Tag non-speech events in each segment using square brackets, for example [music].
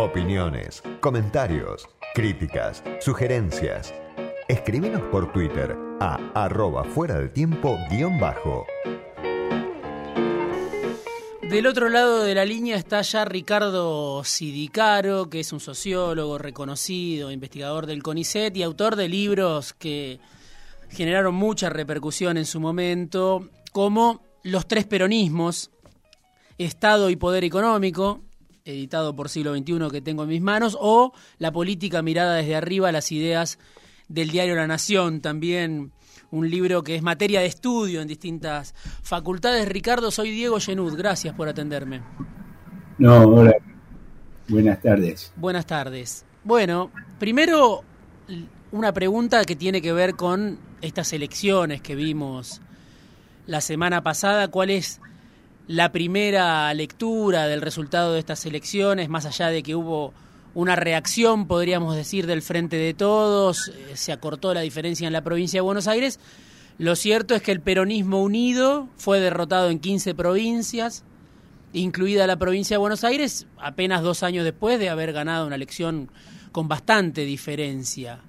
Opiniones, comentarios, críticas, sugerencias. Escríbenos por Twitter a arroba fuera del tiempo guion bajo. Del otro lado de la línea está ya Ricardo Sidicaro, que es un sociólogo reconocido, investigador del CONICET y autor de libros que generaron mucha repercusión en su momento, como Los tres peronismos, Estado y Poder Económico, editado por Siglo XXI que tengo en mis manos, o La política mirada desde arriba, las ideas del diario La Nación, también un libro que es materia de estudio en distintas facultades. Ricardo, soy Diego Genud, gracias por atenderme. No, hola. Buenas tardes. Buenas tardes. Bueno, primero una pregunta que tiene que ver con estas elecciones que vimos la semana pasada. ¿Cuál es la primera lectura del resultado de estas elecciones, más allá de que hubo una reacción, podríamos decir, del Frente de Todos, eh, se acortó la diferencia en la provincia de Buenos Aires. Lo cierto es que el peronismo unido fue derrotado en 15 provincias, incluida la provincia de Buenos Aires, apenas dos años después de haber ganado una elección con bastante diferencia.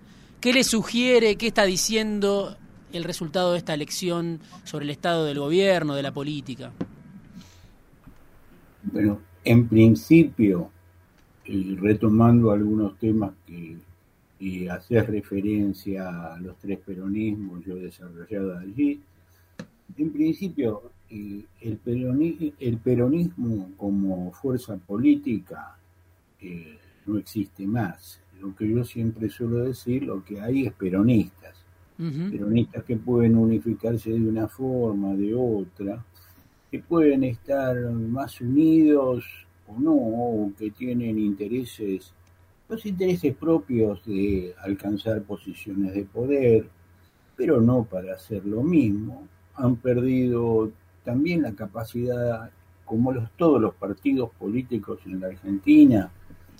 ¿Qué le sugiere, qué está diciendo el resultado de esta elección sobre el estado del gobierno, de la política? Bueno, en principio, retomando algunos temas que y hacer referencia a los tres peronismos yo he desarrollado allí, en principio eh, el, peronismo, el, peronismo como fuerza política eh, no existe más. Lo que yo siempre suelo decir, lo que hay es peronistas. Peronistas que pueden unificarse de una forma, de otra, que pueden estar más unidos o no, o que tienen intereses, los intereses propios de alcanzar posiciones de poder, pero no para hacer lo mismo. Han perdido también la capacidad, como los, todos los partidos políticos en la Argentina,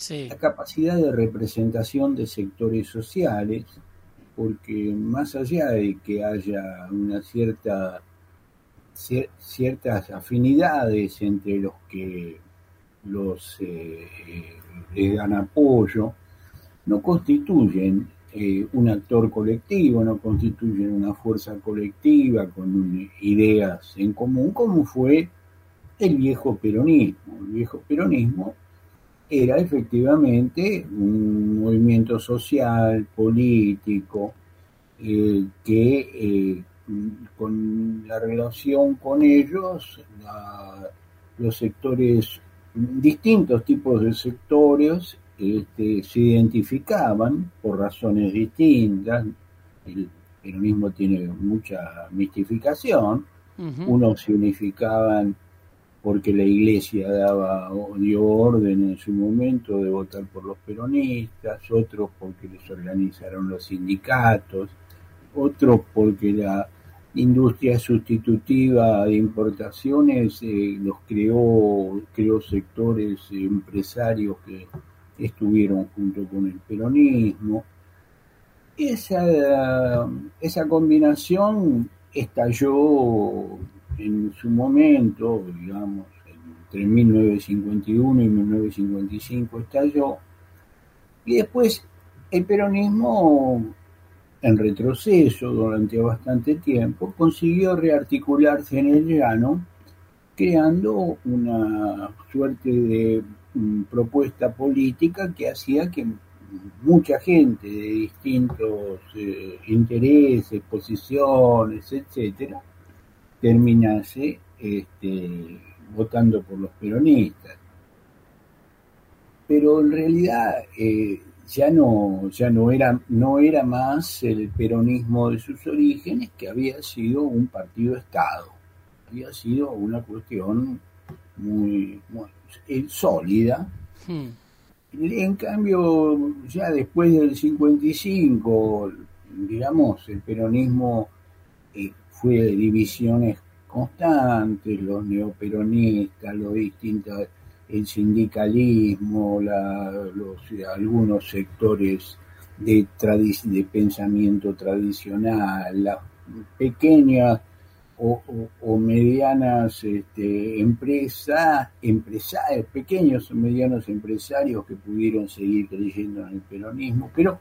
la capacidad de representación de sectores sociales, porque más allá de que haya una cierta ciertas afinidades entre los que los eh, les dan apoyo, no constituyen eh, un actor colectivo, no constituyen una fuerza colectiva con ideas en común, como fue el viejo peronismo. El viejo peronismo era efectivamente un movimiento social, político, eh, que con la relación con ellos, los sectores, distintos tipos de sectores este, se identificaban por razones distintas. El peronismo tiene mucha mistificación. Unos se unificaban porque la iglesia daba dio orden en su momento de votar por los peronistas, otros porque les organizaron los sindicatos, otros porque la industria sustitutiva de importaciones eh, los creó, creó sectores empresarios que estuvieron junto con el peronismo. Esa, esa combinación estalló en su momento, digamos, entre 1951 y 1955 estalló, y después el peronismo en retroceso durante bastante tiempo, consiguió rearticularse en el llano, creando una suerte de mm, propuesta política que hacía que mucha gente de distintos eh, intereses, posiciones, etcétera, terminase este, votando por los peronistas. Pero en realidad eh, ya no, ya no era, no era más el peronismo de sus orígenes, que había sido un partido Estado, había sido una cuestión muy, eh, sólida. Hmm. En cambio, ya después del 55, digamos, el peronismo eh, fue de divisiones constantes, los neoperonistas, los distintos el sindicalismo, los, algunos sectores de, de pensamiento tradicional, las pequeñas o, medianas este, empresas, empresarios, pequeños o medianos empresarios que pudieron seguir creyendo en el peronismo, pero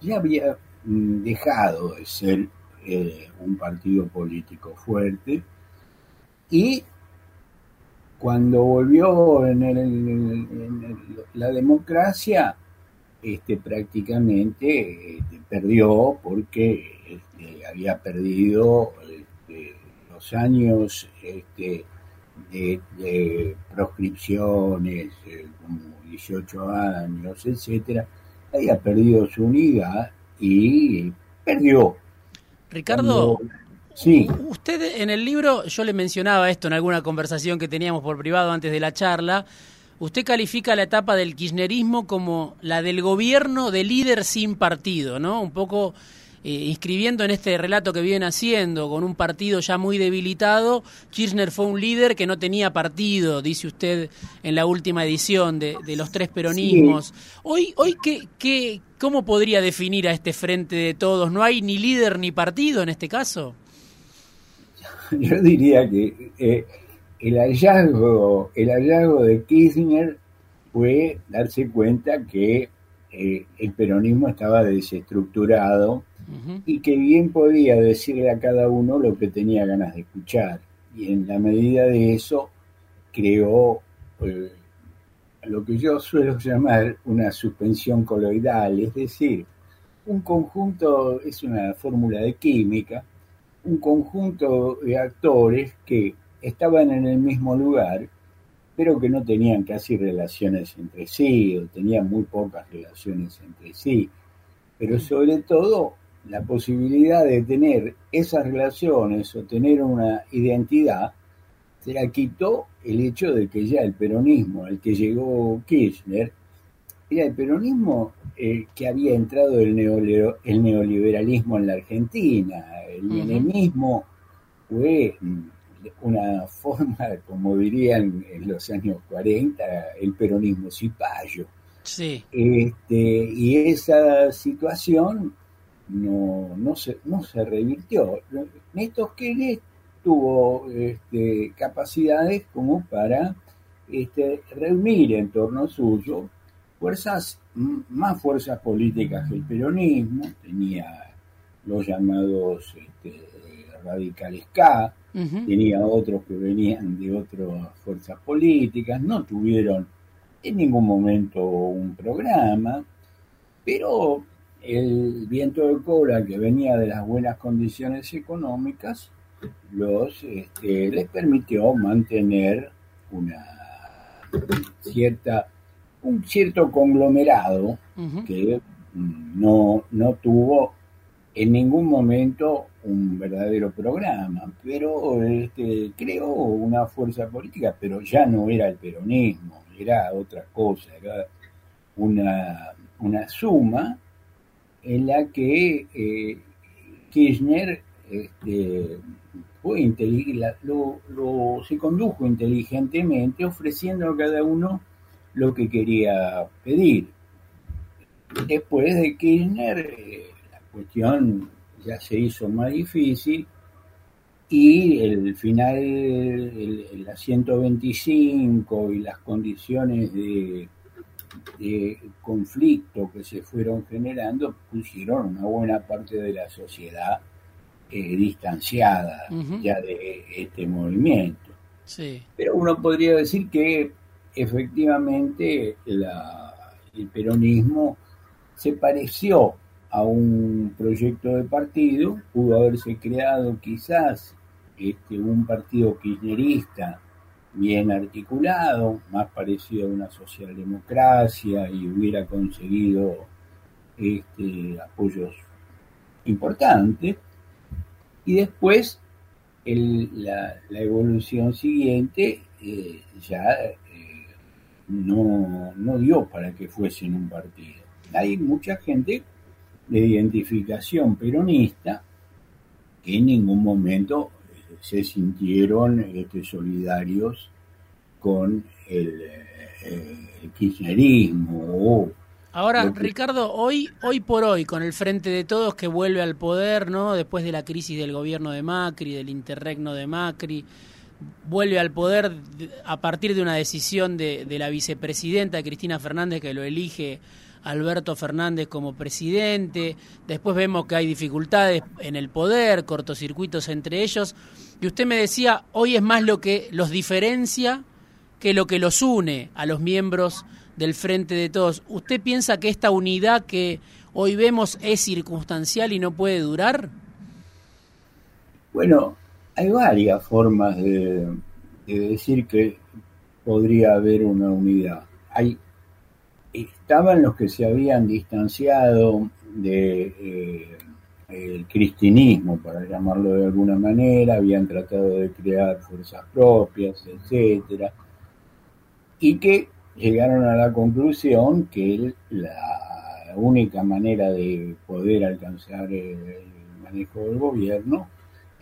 ya había mm, dejado de ser eh, un partido político fuerte y cuando volvió en, la democracia, este, prácticamente este, perdió porque este, había perdido este, los años este, de, proscripciones, eh, como 18 años, etcétera, había perdido su unidad y perdió. Ricardo, sí. usted en el libro, yo le mencionaba esto en alguna conversación que teníamos por privado antes de la charla, usted califica la etapa del kirchnerismo como la del gobierno de líder sin partido, ¿no? Un poco eh, inscribiendo en este relato que viene haciendo, con un partido ya muy debilitado, Kirchner fue un líder que no tenía partido, dice usted en la última edición de, los tres peronismos. Hoy, hoy ¿qué, qué, ¿cómo podría definir a este frente de todos? ¿No hay ni líder ni partido en este caso? [laughs] Yo diría que eh, el, hallazgo, el hallazgo de Kirchner fue darse cuenta que eh, el peronismo estaba desestructurado y que bien podía decirle a cada uno lo que tenía ganas de escuchar. Y en la medida de eso creó eh, lo que yo suelo llamar una suspensión coloidal, es decir, un conjunto, es una fórmula de química, un conjunto de actores que estaban en el mismo lugar, pero que no tenían casi relaciones entre sí, o tenían muy pocas relaciones entre sí, pero sobre todo la posibilidad de tener esas relaciones o tener una identidad, se la quitó el hecho de que ya el peronismo al que llegó Kirchner era el peronismo eh, que había entrado el, el, neoliberalismo en la Argentina. El menemismo fue una forma, como dirían en los años 40, el peronismo cipayo. Sí. Este, y esa situación no, no, se, no se revirtió. Néstor Kirchner tuvo este, capacidades como para este, reunir en torno suyo fuerzas, más fuerzas políticas que el peronismo, tenía los llamados este, radicales K, tenía otros que venían de otras fuerzas políticas, no tuvieron en ningún momento un programa, pero el viento de cola que venía de las buenas condiciones económicas los este, les permitió mantener una cierta un cierto conglomerado que no, no tuvo en ningún momento un verdadero programa, pero este, creó una fuerza política, pero ya no era el peronismo, era otra cosa, era una, una suma en la que eh, Kirchner este, fue lo, lo, se condujo inteligentemente ofreciendo a cada uno lo que quería pedir. Después de Kirchner, eh, la cuestión ya se hizo más difícil y el final, el, el, la 125 y las condiciones de de conflicto que se fueron generando pusieron una buena parte de la sociedad eh, distanciada ya de este movimiento. Pero uno podría decir que efectivamente el peronismo se pareció a un proyecto de partido, pudo haberse creado quizás este, un partido kirchnerista bien articulado, más parecido a una socialdemocracia y hubiera conseguido este, apoyos importantes. Y después la, evolución siguiente eh, ya no, no dio para que fuesen un partido. Hay mucha gente de identificación peronista que en ningún momento se sintieron este, solidarios con el, eh, kirchnerismo Ahora, Ricardo, hoy, hoy por hoy, con el Frente de Todos que vuelve al poder, ¿no? Después de la crisis del gobierno de Macri, del interregno de Macri, vuelve al poder a partir de una decisión de, de la vicepresidenta Cristina Fernández que lo elige Alberto Fernández como presidente, después vemos que hay dificultades en el poder, cortocircuitos entre ellos, y usted me decía, hoy es más lo que los diferencia que lo que los une a los miembros del Frente de Todos. ¿Usted piensa que esta unidad que hoy vemos es circunstancial y no puede durar? Bueno, hay varias formas de, decir que podría haber una unidad. Hay estaban los que se habían distanciado de eh, el cristianismo, para llamarlo de alguna manera, habían tratado de crear fuerzas propias, etcétera, y que llegaron a la conclusión que la única manera de poder alcanzar el manejo del gobierno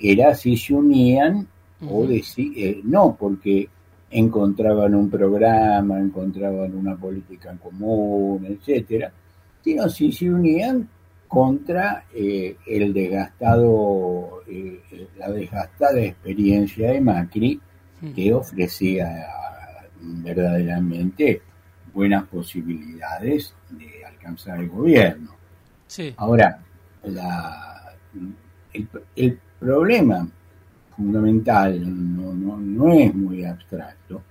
era si se unían o decir, eh, no, porque encontraban un programa, encontraban una política en común, etcétera, sino si se unían contra eh, el desgastado, eh, la desgastada experiencia de Macri, que ofrecía verdaderamente buenas posibilidades de alcanzar el gobierno. Ahora, el problema fundamental, no, no, es muy abstracto,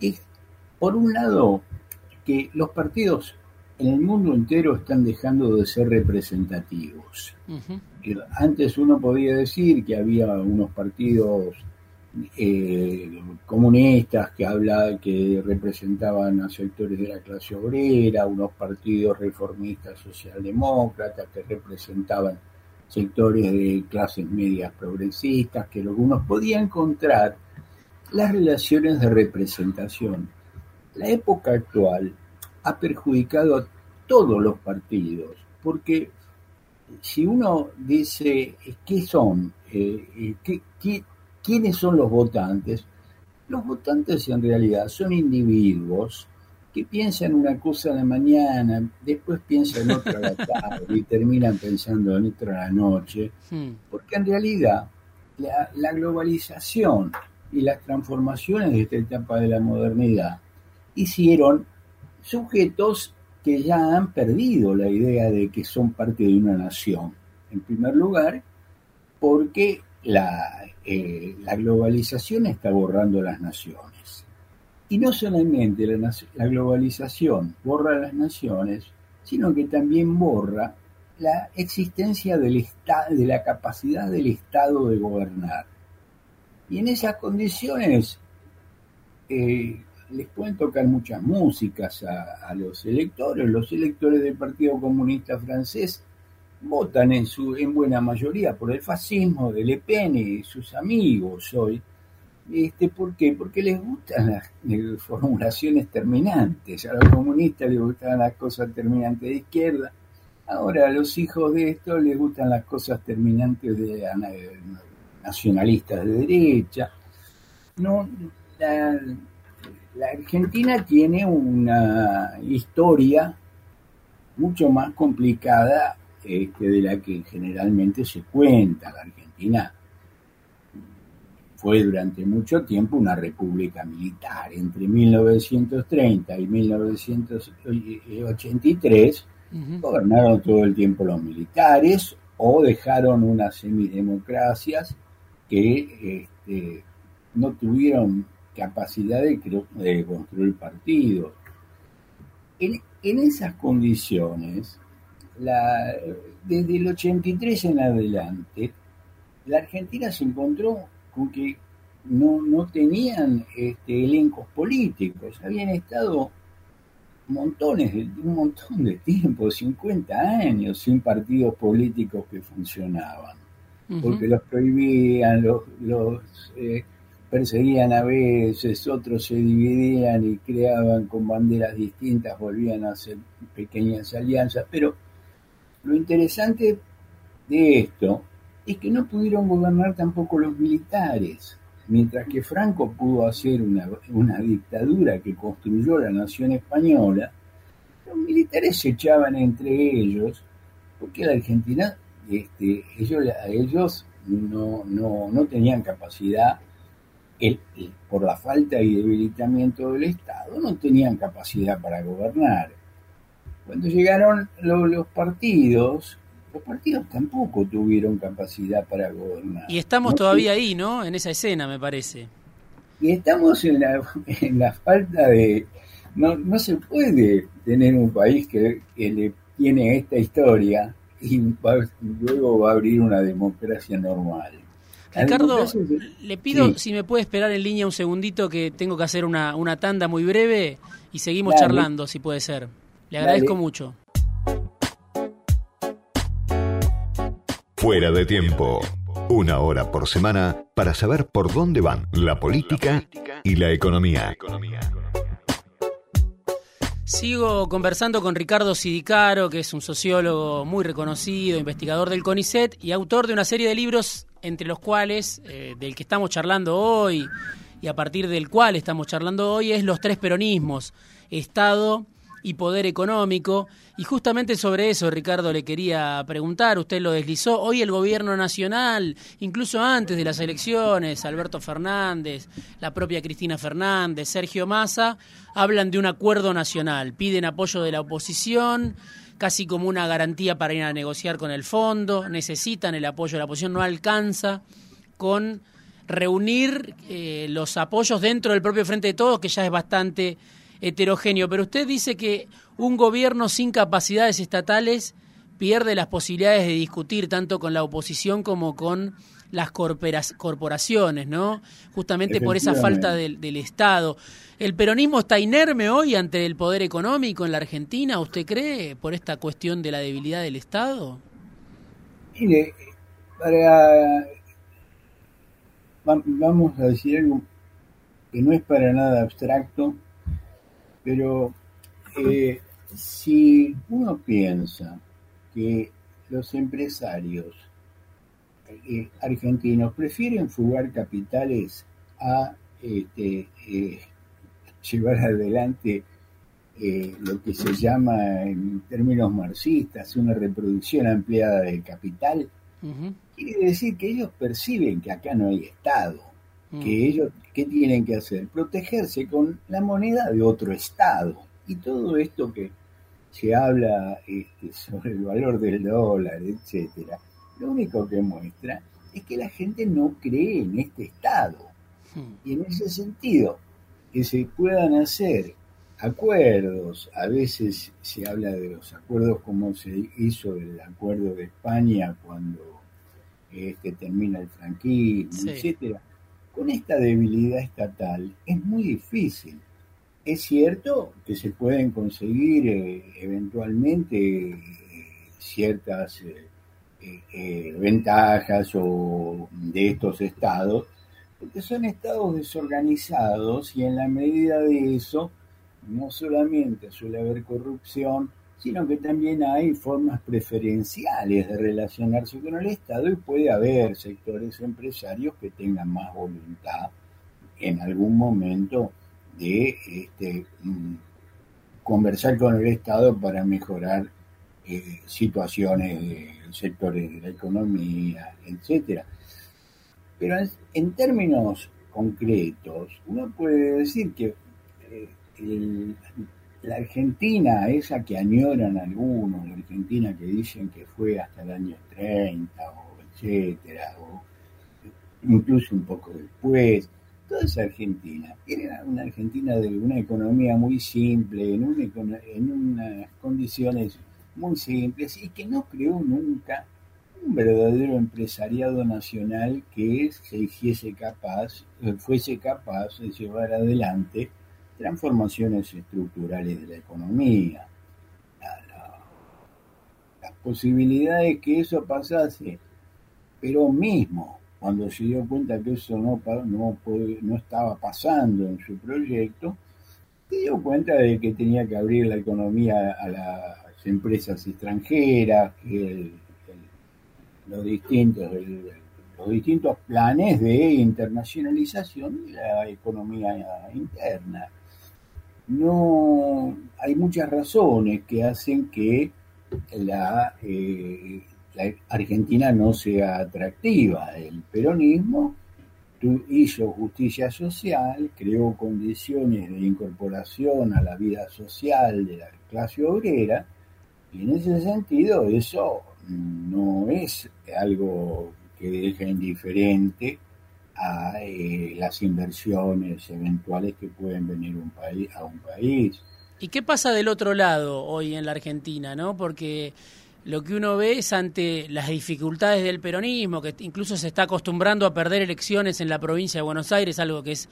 es, por un lado, que los partidos en el mundo entero están dejando de ser representativos. Antes uno podía decir que había unos partidos eh, comunistas que habla, que representaban a sectores de la clase obrera, unos partidos reformistas socialdemócratas que representaban sectores de clases medias progresistas, que algunos podían encontrar las relaciones de representación. La época actual ha perjudicado a todos los partidos, porque si uno dice qué son, eh, qué, quiénes son los votantes, los votantes en realidad son individuos que piensan una cosa a la mañana, después piensan otra a la [laughs] tarde y terminan pensando en otra a la noche, hmm. porque en realidad la, globalización y las transformaciones de esta etapa de la modernidad hicieron sujetos que ya han perdido la idea de que son parte de una nación. En primer lugar, porque la, eh, la globalización está borrando las naciones. Y no solamente la, globalización borra las naciones, sino que también borra la existencia del de la capacidad del Estado de gobernar. Y en esas condiciones eh, les pueden tocar muchas músicas a, a, los electores. Los electores del Partido Comunista Francés votan en, su, en buena mayoría por el fascismo de Le Pen y sus amigos hoy este, ¿Por qué? Porque les gustan las formulaciones terminantes. A los comunistas les gustaban las cosas terminantes de izquierda. Ahora a los hijos de esto les gustan las cosas terminantes de nacionalistas de derecha. No, la, Argentina tiene una historia mucho más complicada este, de la que generalmente se cuenta. La Argentina fue durante mucho tiempo una república militar. Entre 1930 y 1983 gobernaron todo el tiempo los militares o dejaron unas semidemocracias que este, no tuvieron capacidad de, de construir partidos. En, en, esas condiciones, la, desde el 83 en adelante, la Argentina se encontró con que no, no tenían este, elencos políticos, habían estado montones de, un montón de tiempo, 50 años, sin partidos políticos que funcionaban, porque los prohibían, los, los eh, perseguían a veces, otros se dividían y creaban con banderas distintas, volvían a hacer pequeñas alianzas, pero lo interesante de esto es que no pudieron gobernar tampoco los militares. Mientras que Franco pudo hacer una, dictadura que construyó la nación española, los militares se echaban entre ellos, porque la Argentina, este, ellos, ellos no, no, no tenían capacidad, el, por la falta y debilitamiento del Estado, no tenían capacidad para gobernar. Cuando llegaron los partidos, los partidos tampoco tuvieron capacidad para gobernar. Y estamos todavía ahí, ¿no? En esa escena, me parece. Y estamos en la, en la falta de... No, no se puede tener un país que, le tiene esta historia y luego va a abrir una democracia normal. Ricardo, le pido si me puede esperar en línea un segundito que tengo que hacer una, una tanda muy breve y seguimos charlando, si puede ser. Le agradezco mucho. Fuera de tiempo. Una hora por semana para saber por dónde van la política y la economía. Sigo conversando con Ricardo Sidicaro, que es un sociólogo muy reconocido, investigador del CONICET y autor de una serie de libros, entre los cuales, eh, del que estamos charlando hoy y a partir del cual estamos charlando hoy, es Los Tres Peronismos, Estado, y poder económico. Y justamente sobre eso, Ricardo, le quería preguntar, usted lo deslizó, hoy el gobierno nacional, incluso antes de las elecciones, Alberto Fernández, la propia Cristina Fernández, Sergio Massa, hablan de un acuerdo nacional, piden apoyo de la oposición casi como una garantía para ir a negociar con el fondo, necesitan el apoyo de la oposición, no alcanza con reunir eh, los apoyos dentro del propio Frente de Todos, que ya es bastante heterogéneo, pero usted dice que un gobierno sin capacidades estatales pierde las posibilidades de discutir tanto con la oposición como con las corporaciones, ¿no? Justamente por esa falta del, Estado. ¿El peronismo está inerme hoy ante el poder económico en la Argentina, usted cree, por esta cuestión de la debilidad del Estado? Mire, para... Vamos a decir algo que no es para nada abstracto, pero eh, si uno piensa que los empresarios eh, argentinos prefieren fugar capitales a este, eh, [laughs] llevar adelante lo que se llama en términos marxistas una reproducción ampliada del capital, quiere decir que ellos perciben que acá no hay Estado que mm. ellos, ¿qué tienen que hacer? Protegerse con la moneda de otro Estado. Y todo esto que se habla este, [laughs] sobre el valor del dólar, etcétera, lo único que muestra es que la gente no cree en este Estado. Mm. Y en ese sentido, que se puedan hacer acuerdos, a veces se habla de los acuerdos como se hizo el acuerdo de España cuando este, termina el franquismo, etcétera con esta debilidad estatal es muy difícil. Es cierto que se pueden conseguir eh, eventualmente eh, ciertas eh, ventajas o de estos estados, porque son estados desorganizados y en la medida de eso no solamente suele haber corrupción, sino que también hay formas preferenciales de relacionarse con el Estado y puede haber sectores empresarios que tengan más voluntad en algún momento de este, mm, conversar con el Estado para mejorar eh, situaciones de sectores de la economía, etcétera. Pero en, términos concretos, uno puede decir que eh, el, la Argentina, esa que añoran algunos, la Argentina que dicen que fue hasta el año 30 o etcétera, o incluso un poco después, toda esa Argentina, era una Argentina de una economía muy simple, en, en unas condiciones muy simples y que no creó nunca un verdadero empresariado nacional que se hiciese capaz, eh, fuese capaz de llevar adelante transformaciones estructurales de la economía, las posibilidades que eso pasase, pero mismo cuando se dio cuenta que eso no, no, no estaba pasando en su proyecto, se dio cuenta de que tenía que abrir la economía a las empresas extranjeras, que los distintos los distintos planes de internacionalización de la economía interna no hay muchas razones que hacen que la, eh, Argentina no sea atractiva. El peronismo hizo justicia social, creó condiciones de incorporación a la vida social de la clase obrera, y en ese sentido eso no es algo que deja indiferente a eh, las inversiones eventuales que pueden venir un país, a un país. ¿Y qué pasa del otro lado hoy en la Argentina? ¿no? Porque lo que uno ve es ante las dificultades del peronismo, que incluso se está acostumbrando a perder elecciones en la provincia de Buenos Aires, algo que es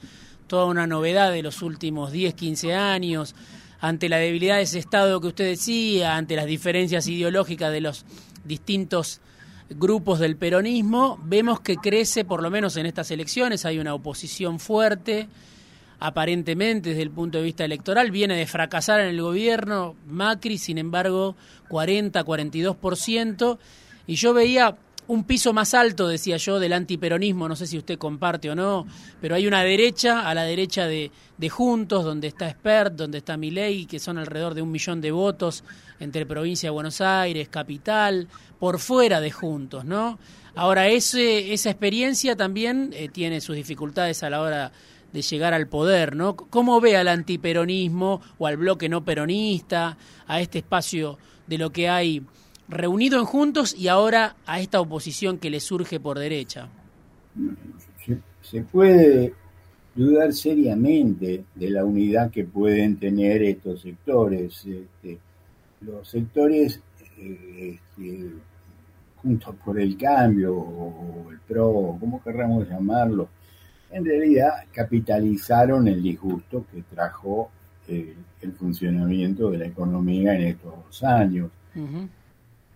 toda una novedad de los últimos 10, 15 años, ante la debilidad de ese Estado que usted decía, ante las diferencias ideológicas de los distintos grupos del peronismo, vemos que crece, por lo menos en estas elecciones, hay una oposición fuerte, aparentemente desde el punto de vista electoral, viene de fracasar en el gobierno, Macri, sin embargo, 40, 42%, y yo veía un piso más alto, decía yo, del antiperonismo, no sé si usted comparte o no, pero hay una derecha, a la derecha de, Juntos, donde está Spert, donde está Milei, que son alrededor de un millón de votos entre provincia de Buenos Aires, capital, por fuera de Juntos, ¿no? Ahora, ese, esa experiencia también eh, tiene sus dificultades a la hora de llegar al poder, ¿no? ¿Cómo ve al antiperonismo o al bloque no peronista, a este espacio de lo que hay reunido en Juntos y ahora a esta oposición que le surge por derecha? Se, puede dudar seriamente de la unidad que pueden tener estos sectores. Este, los sectores eh, este, juntos por el cambio o el PRO, como querramos llamarlo, en realidad capitalizaron el disgusto que trajo el funcionamiento de la economía en estos años.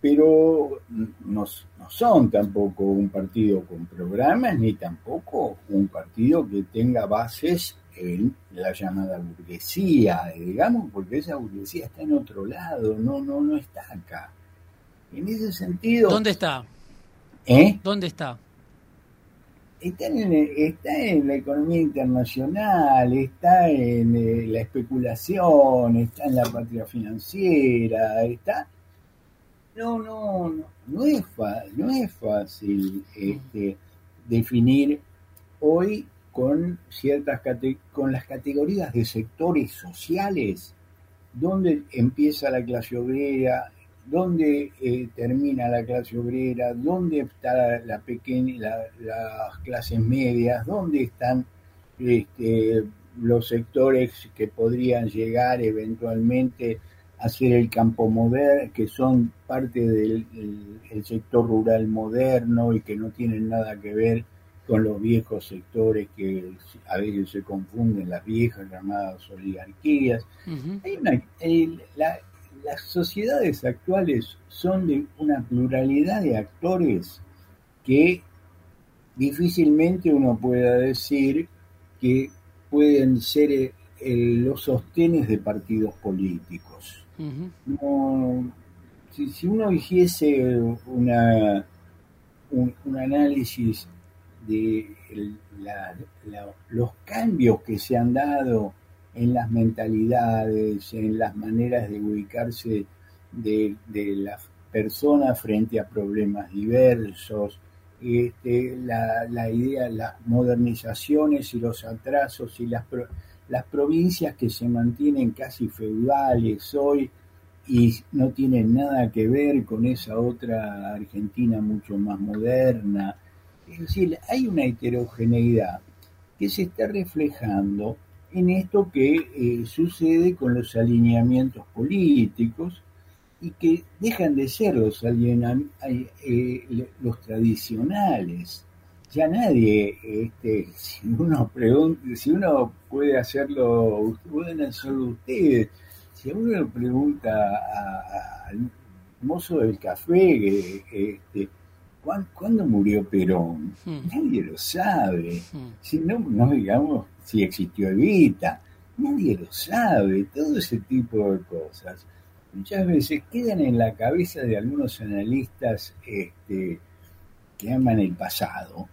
Pero no, son tampoco un partido con programas, ni tampoco un partido que tenga bases en la llamada burguesía, digamos, porque esa burguesía está en otro lado, no, no, no está acá. En ese sentido. ¿Dónde está? ¿Eh? ¿Dónde está? está en, está en la economía internacional, está en eh, la especulación, está en la patria financiera, está... No, no, no, no es, no es fácil este, definir hoy con ciertas con las categorías de sectores sociales dónde empieza la clase obrera, dónde eh, termina la clase obrera, dónde está la las clases medias, dónde están este, los sectores que podrían llegar eventualmente a ser el campo moderno, que son parte del sector rural moderno y que no tienen nada que ver con los viejos sectores que a veces se confunden, las viejas llamadas oligarquías. Hay una, la, las sociedades actuales son de una pluralidad de actores que difícilmente uno pueda decir que pueden ser eh, los sostenes de partidos políticos. Si, uno hiciese una, un, análisis de los cambios que se han dado en las mentalidades, en las maneras de ubicarse de, las personas frente a problemas diversos, este, la, idea, las modernizaciones y los atrasos y las, las provincias que se mantienen casi feudales hoy y no tienen nada que ver con esa otra Argentina mucho más moderna. Es decir, hay una heterogeneidad que se está reflejando en esto que eh, sucede con los alineamientos políticos y que dejan de ser los, eh, los tradicionales. Ya nadie, este, si uno pregunta, si uno puede hacerlo, pueden hacerlo ustedes, si uno le pregunta al mozo del café, este, ¿cuándo, murió Perón? Hmm. Nadie lo sabe. Hmm. Si no, no digamos si existió Evita, nadie lo sabe, todo ese tipo de cosas. Muchas veces quedan en la cabeza de algunos analistas este, que aman el pasado,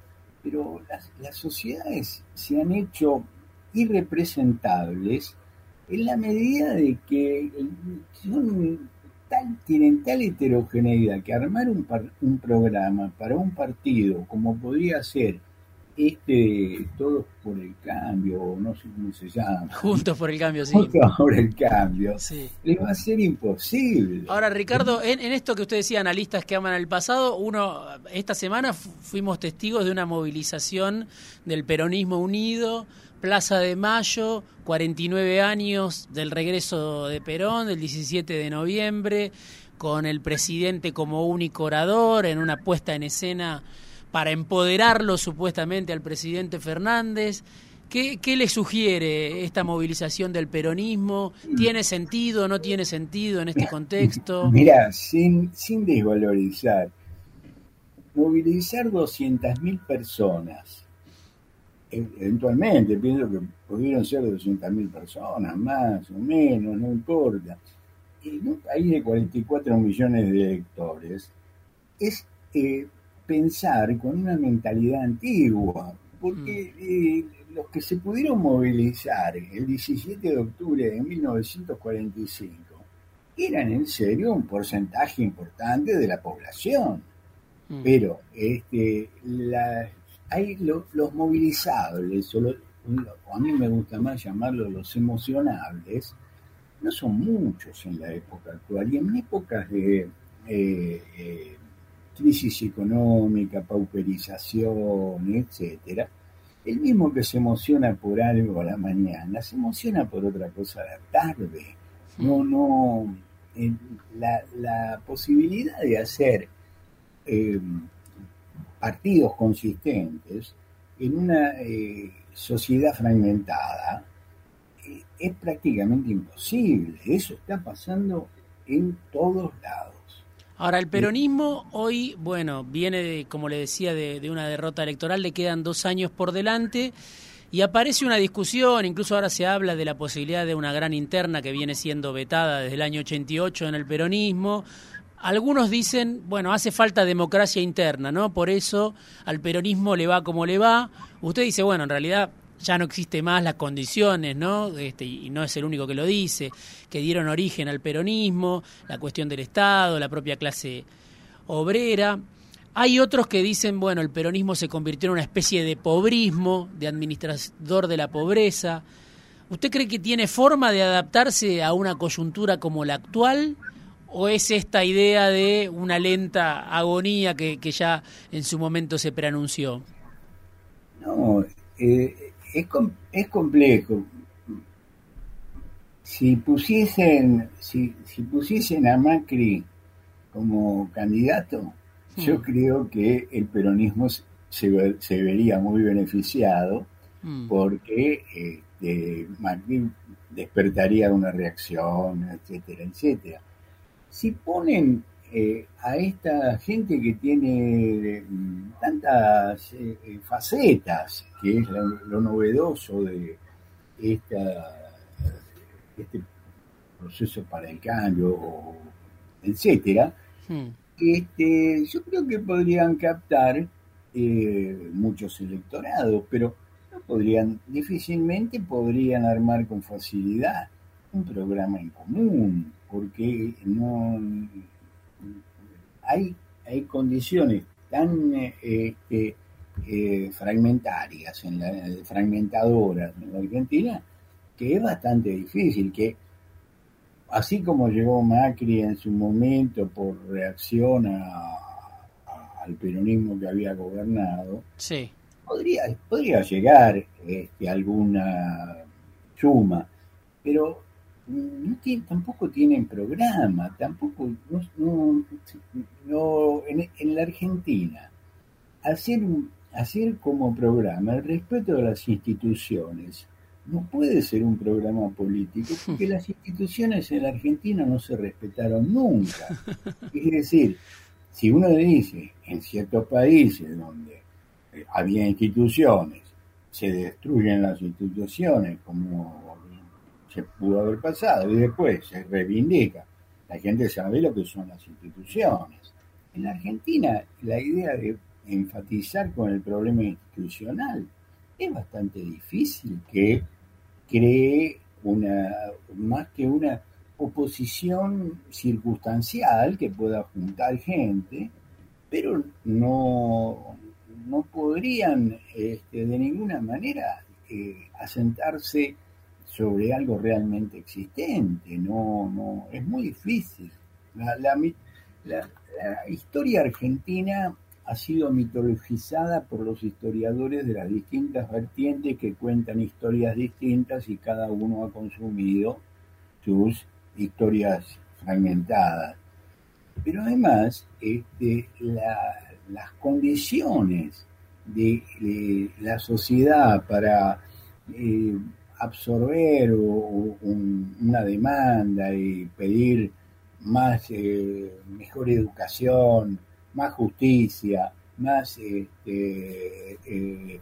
pero las, sociedades se han hecho irrepresentables en la medida de que son tal, tienen tal heterogeneidad que armar un, un programa para un partido como podría ser este Todos por el Cambio, no sé cómo se llama. Juntos por el Cambio, sí. Juntos por el Cambio. Sí. Les va a ser imposible. Ahora, Ricardo, en, esto que usted decía, analistas que aman el pasado, uno, esta semana fuimos testigos de una movilización del peronismo unido, Plaza de Mayo, 49 años del regreso de Perón, del 17 de noviembre, con el presidente como único orador, en una puesta en escena para empoderarlo supuestamente al presidente Fernández. ¿Qué, le sugiere esta movilización del peronismo? ¿Tiene sentido o no tiene sentido en este contexto? Mira, sin, sin desvalorizar, movilizar 200.000 personas, e, eventualmente pienso que pudieron ser 200.000 personas, más o menos, no importa, y un país de 44 millones de electores, es eh, pensar con una mentalidad antigua, porque mm. eh, los que se pudieron movilizar el 17 de octubre de 1945 eran en serio un porcentaje importante de la población. Mm. Pero este, hay los movilizables, o, a mí me gusta más llamarlos los emocionables, no son muchos en la época actual. Y en épocas de eh, eh, crisis económica, pauperización, etcétera, el mismo que se emociona por algo a la mañana, se emociona por otra cosa a la tarde. No, no, la, posibilidad de hacer eh, partidos consistentes en una eh, sociedad fragmentada eh, es prácticamente imposible. Eso está pasando en todos lados. Ahora, el peronismo hoy, bueno, viene, de, como le decía, de, una derrota electoral, le quedan dos años por delante y aparece una discusión, incluso ahora se habla de la posibilidad de una gran interna que viene siendo vetada desde el año 88 en el peronismo. Algunos dicen, bueno, hace falta democracia interna, ¿no? Por eso al peronismo le va como le va. Usted dice, bueno, en realidad ya no existe más las condiciones, ¿no? Este, y no es el único que lo dice, que dieron origen al peronismo, la cuestión del Estado, la propia clase obrera. Hay otros que dicen, bueno, el peronismo se convirtió en una especie de pobrismo, de administrador de la pobreza. ¿Usted cree que tiene forma de adaptarse a una coyuntura como la actual? ¿O es esta idea de una lenta agonía que, que ya en su momento se preanunció? No, eh, es, es complejo. Si pusiesen, si, si pusiesen a Macri como candidato, yo creo que el peronismo se, se vería muy beneficiado hmm. porque este, Macri despertaría una reacción, etcétera, etcétera. Si ponen eh, a esta gente que tiene mm, tantas eh, eh, facetas, que es lo, novedoso de esta, este proceso para el cambio, etcétera, hmm. este, yo creo que podrían captar muchos electorados, pero no podrían, difícilmente podrían armar con facilidad un programa en común, porque no hay, hay condiciones tan eh, eh, fragmentarias, en la, fragmentadoras en la Argentina, que es bastante difícil, que así como llegó Macri en su momento por reacción al peronismo que había gobernado, sí. podría, podría llegar este, alguna suma, pero no tampoco tienen programa, tampoco, no, en, la Argentina, hacer, hacer como programa el respeto de las instituciones no puede ser un programa político porque [laughs] las instituciones en la Argentina no se respetaron nunca. Es decir, si uno dice en ciertos países donde eh, había instituciones, se destruyen las instituciones como se pudo haber pasado y después se reivindica. La gente sabe lo que son las instituciones. En Argentina la idea de enfatizar con el problema institucional es bastante difícil que cree una, más que una oposición circunstancial que pueda juntar gente, pero no, no podrían este, de ninguna manera eh, asentarse sobre algo realmente existente. No, no, es muy difícil. La, historia argentina ha sido mitologizada por los historiadores de las distintas vertientes que cuentan historias distintas y cada uno ha consumido sus historias fragmentadas. Pero además, este, las condiciones de, la sociedad para eh, absorber una demanda y pedir más eh, mejor educación, más justicia, más este, eh,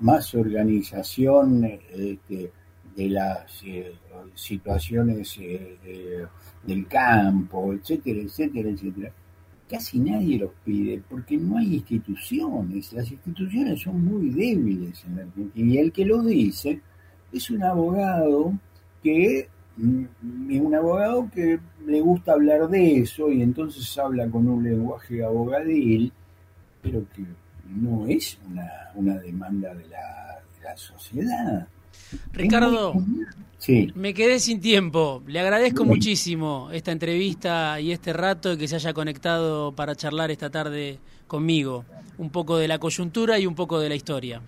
más organización este, de las eh, situaciones del campo, etcétera, etcétera, etcétera. Casi nadie los pide porque no hay instituciones. Las instituciones son muy débiles en la Argentina y el que lo dice es un abogado que mm, es un abogado que le gusta hablar de eso y entonces habla con un lenguaje abogadil, pero que no es una, una demanda de la, de la sociedad. Ricardo, sí. me quedé sin tiempo. Le agradezco muchísimo esta entrevista y este rato que se haya conectado para charlar esta tarde conmigo. Un poco de la coyuntura y un poco de la historia.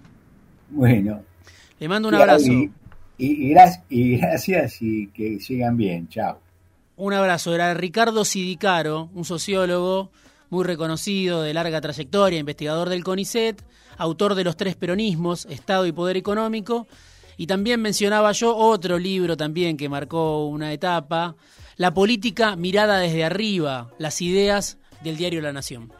Bueno, le mando un abrazo. Y, gracias, y que sigan bien. Chao. Un abrazo. Era Ricardo Sidicaro, un sociólogo muy reconocido, de larga trayectoria, investigador del CONICET, autor de Los Tres Peronismos, Estado y Poder Económico. Y también mencionaba yo otro libro también que marcó una etapa, La política mirada desde arriba, las ideas del diario La Nación.